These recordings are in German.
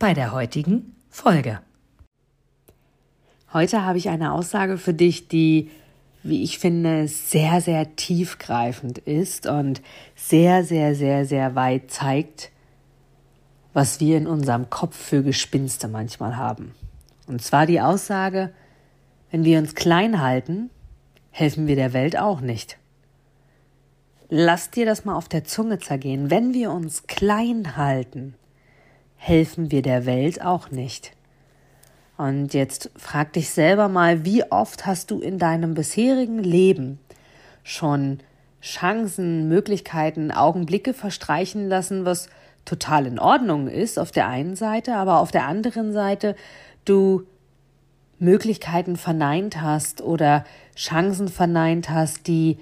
bei der heutigen Folge. Heute habe ich eine Aussage für dich, die, wie ich finde, sehr, sehr tiefgreifend ist und sehr, sehr, sehr, sehr weit zeigt, was wir in unserem Kopf für Gespinste manchmal haben. Und zwar die Aussage, wenn wir uns klein halten, helfen wir der Welt auch nicht. Lass dir das mal auf der Zunge zergehen. Wenn wir uns klein halten, helfen wir der Welt auch nicht. Und jetzt frag dich selber mal, wie oft hast du in deinem bisherigen Leben schon Chancen, Möglichkeiten, Augenblicke verstreichen lassen, was total in Ordnung ist auf der einen Seite, aber auf der anderen Seite du Möglichkeiten verneint hast oder Chancen verneint hast, die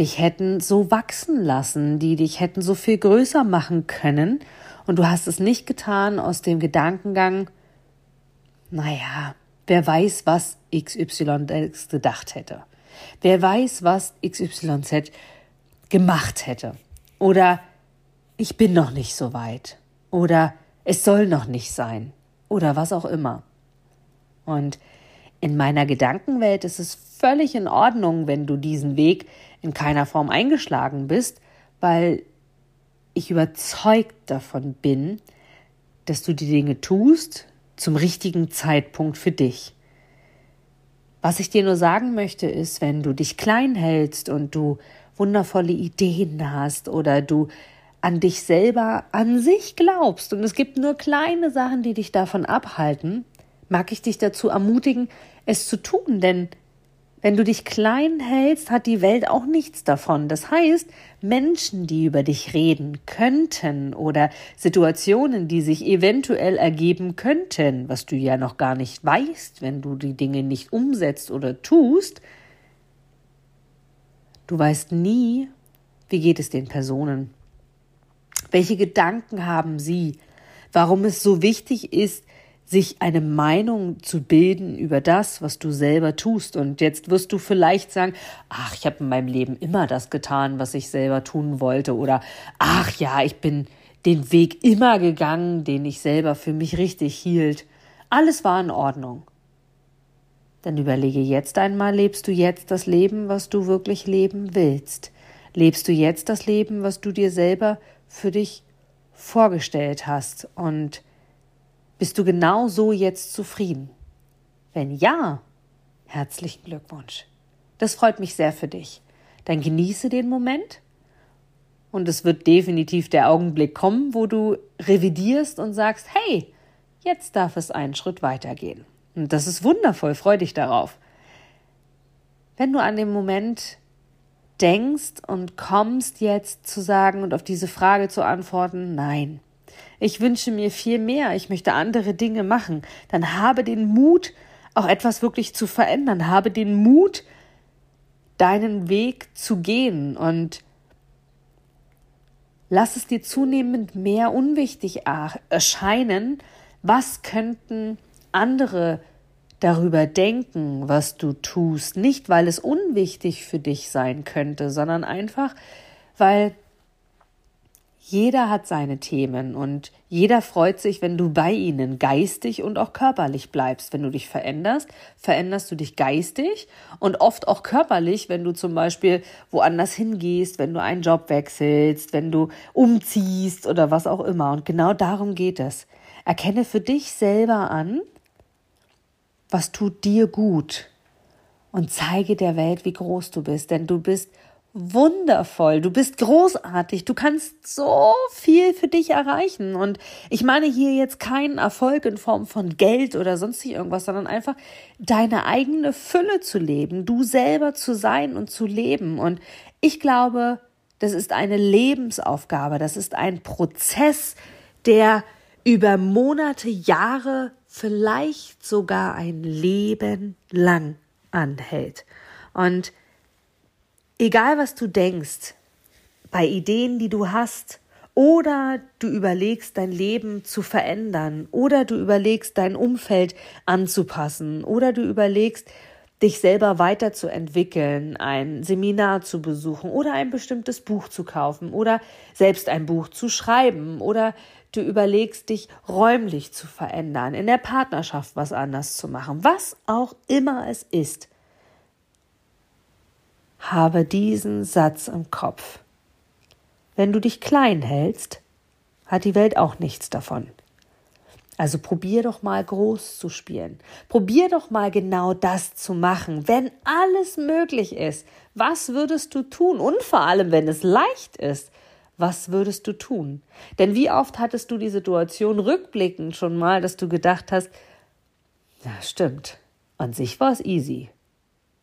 dich hätten so wachsen lassen, die dich hätten so viel größer machen können und du hast es nicht getan aus dem Gedankengang, naja, wer weiß, was XY gedacht hätte. Wer weiß, was XYZ gemacht hätte. Oder ich bin noch nicht so weit. Oder es soll noch nicht sein. Oder was auch immer. Und in meiner Gedankenwelt ist es völlig in Ordnung, wenn du diesen Weg in keiner Form eingeschlagen bist, weil ich überzeugt davon bin, dass du die Dinge tust zum richtigen Zeitpunkt für dich. Was ich dir nur sagen möchte, ist, wenn du dich klein hältst und du wundervolle Ideen hast oder du an dich selber an sich glaubst und es gibt nur kleine Sachen, die dich davon abhalten, mag ich dich dazu ermutigen, es zu tun, denn wenn du dich klein hältst, hat die Welt auch nichts davon. Das heißt, Menschen, die über dich reden könnten oder Situationen, die sich eventuell ergeben könnten, was du ja noch gar nicht weißt, wenn du die Dinge nicht umsetzt oder tust, du weißt nie, wie geht es den Personen. Welche Gedanken haben sie? Warum es so wichtig ist, sich eine Meinung zu bilden über das, was du selber tust. Und jetzt wirst du vielleicht sagen, ach, ich habe in meinem Leben immer das getan, was ich selber tun wollte. Oder ach ja, ich bin den Weg immer gegangen, den ich selber für mich richtig hielt. Alles war in Ordnung. Dann überlege jetzt einmal, lebst du jetzt das Leben, was du wirklich leben willst? Lebst du jetzt das Leben, was du dir selber für dich vorgestellt hast? Und bist du genau so jetzt zufrieden? Wenn ja, herzlichen Glückwunsch. Das freut mich sehr für dich. Dann genieße den Moment und es wird definitiv der Augenblick kommen, wo du revidierst und sagst, hey, jetzt darf es einen Schritt weitergehen. Und das ist wundervoll, freu dich darauf. Wenn du an den Moment denkst und kommst jetzt zu sagen und auf diese Frage zu antworten, nein, ich wünsche mir viel mehr, ich möchte andere Dinge machen, dann habe den Mut, auch etwas wirklich zu verändern, habe den Mut, deinen Weg zu gehen. Und lass es dir zunehmend mehr unwichtig erscheinen, was könnten andere darüber denken, was du tust, nicht weil es unwichtig für dich sein könnte, sondern einfach, weil jeder hat seine Themen und jeder freut sich, wenn du bei ihnen geistig und auch körperlich bleibst. Wenn du dich veränderst, veränderst du dich geistig und oft auch körperlich, wenn du zum Beispiel woanders hingehst, wenn du einen Job wechselst, wenn du umziehst oder was auch immer. Und genau darum geht es. Erkenne für dich selber an, was tut dir gut und zeige der Welt, wie groß du bist, denn du bist wundervoll, du bist großartig, du kannst so viel für dich erreichen. Und ich meine hier jetzt keinen Erfolg in Form von Geld oder sonstig irgendwas, sondern einfach deine eigene Fülle zu leben, du selber zu sein und zu leben. Und ich glaube, das ist eine Lebensaufgabe, das ist ein Prozess, der über Monate, Jahre, vielleicht sogar ein Leben lang anhält. Und egal was du denkst, bei Ideen, die du hast, oder du überlegst, dein Leben zu verändern, oder du überlegst, dein Umfeld anzupassen, oder du überlegst, dich selber weiterzuentwickeln, ein Seminar zu besuchen oder ein bestimmtes Buch zu kaufen oder selbst ein Buch zu schreiben oder du überlegst, dich räumlich zu verändern, in der Partnerschaft was anders zu machen, was auch immer es ist. Habe diesen Satz im Kopf. Wenn du dich klein hältst, hat die Welt auch nichts davon. Also probier doch mal groß zu spielen. Probier doch mal genau das zu machen. Wenn alles möglich ist, was würdest du tun? Und vor allem, wenn es leicht ist, was würdest du tun? Denn wie oft hattest du die Situation rückblickend schon mal, dass du gedacht hast, ja, stimmt, an sich war es easy.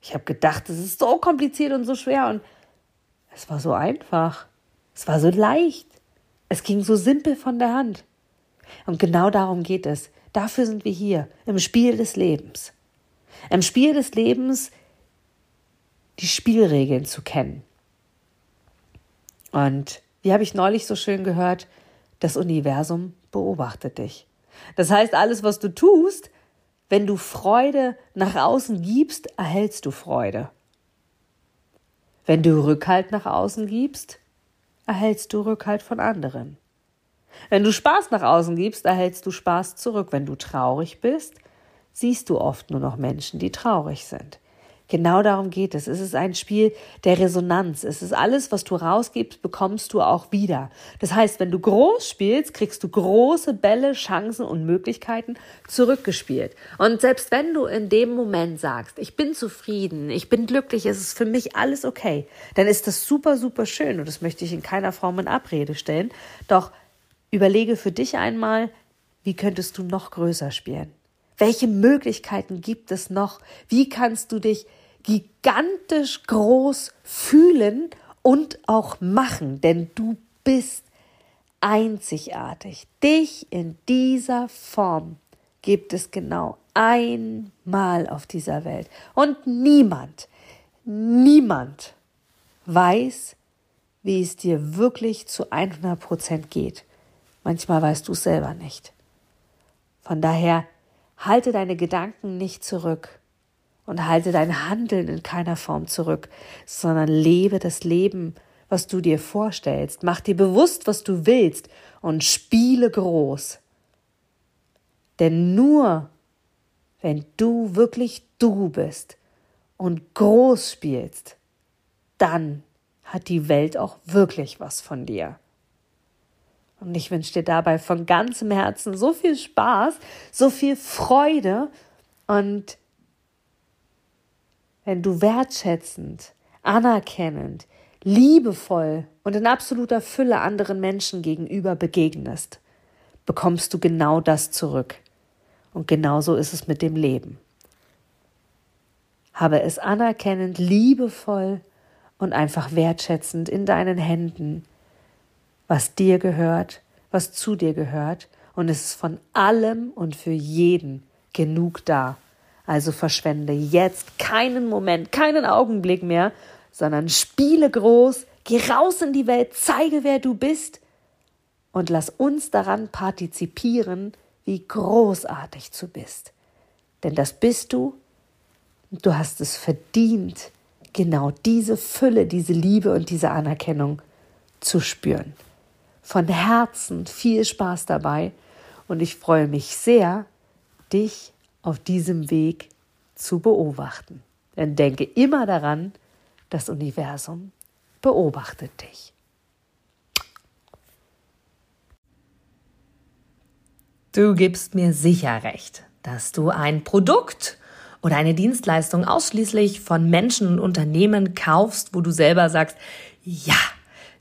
Ich habe gedacht, es ist so kompliziert und so schwer und es war so einfach. Es war so leicht. Es ging so simpel von der Hand. Und genau darum geht es. Dafür sind wir hier, im Spiel des Lebens. Im Spiel des Lebens die Spielregeln zu kennen. Und wie habe ich neulich so schön gehört, das Universum beobachtet dich. Das heißt, alles, was du tust, wenn du Freude nach außen gibst, erhältst du Freude. Wenn du Rückhalt nach außen gibst, erhältst du Rückhalt von anderen. Wenn du Spaß nach außen gibst, erhältst du Spaß zurück. Wenn du traurig bist, siehst du oft nur noch Menschen, die traurig sind. Genau darum geht es. Es ist ein Spiel der Resonanz. Es ist alles, was du rausgibst, bekommst du auch wieder. Das heißt, wenn du groß spielst, kriegst du große Bälle, Chancen und Möglichkeiten zurückgespielt. Und selbst wenn du in dem Moment sagst, ich bin zufrieden, ich bin glücklich, es ist für mich alles okay, dann ist das super, super schön. Und das möchte ich in keiner Form in Abrede stellen. Doch Überlege für dich einmal, wie könntest du noch größer spielen? Welche Möglichkeiten gibt es noch? Wie kannst du dich gigantisch groß fühlen und auch machen? Denn du bist einzigartig. Dich in dieser Form gibt es genau einmal auf dieser Welt. Und niemand, niemand weiß, wie es dir wirklich zu 100 Prozent geht. Manchmal weißt du es selber nicht. Von daher halte deine Gedanken nicht zurück und halte dein Handeln in keiner Form zurück, sondern lebe das Leben, was du dir vorstellst. Mach dir bewusst, was du willst und spiele groß. Denn nur wenn du wirklich du bist und groß spielst, dann hat die Welt auch wirklich was von dir. Und ich wünsche dir dabei von ganzem Herzen so viel Spaß, so viel Freude und wenn du wertschätzend, anerkennend, liebevoll und in absoluter Fülle anderen Menschen gegenüber begegnest, bekommst du genau das zurück. Und genauso ist es mit dem Leben. Habe es anerkennend, liebevoll und einfach wertschätzend in deinen Händen was dir gehört, was zu dir gehört, und es ist von allem und für jeden genug da. Also verschwende jetzt keinen Moment, keinen Augenblick mehr, sondern spiele groß, geh raus in die Welt, zeige, wer du bist und lass uns daran partizipieren, wie großartig du bist. Denn das bist du und du hast es verdient, genau diese Fülle, diese Liebe und diese Anerkennung zu spüren von Herzen viel Spaß dabei und ich freue mich sehr, dich auf diesem Weg zu beobachten. Denn denke immer daran, das Universum beobachtet dich. Du gibst mir sicher recht, dass du ein Produkt oder eine Dienstleistung ausschließlich von Menschen und Unternehmen kaufst, wo du selber sagst, ja,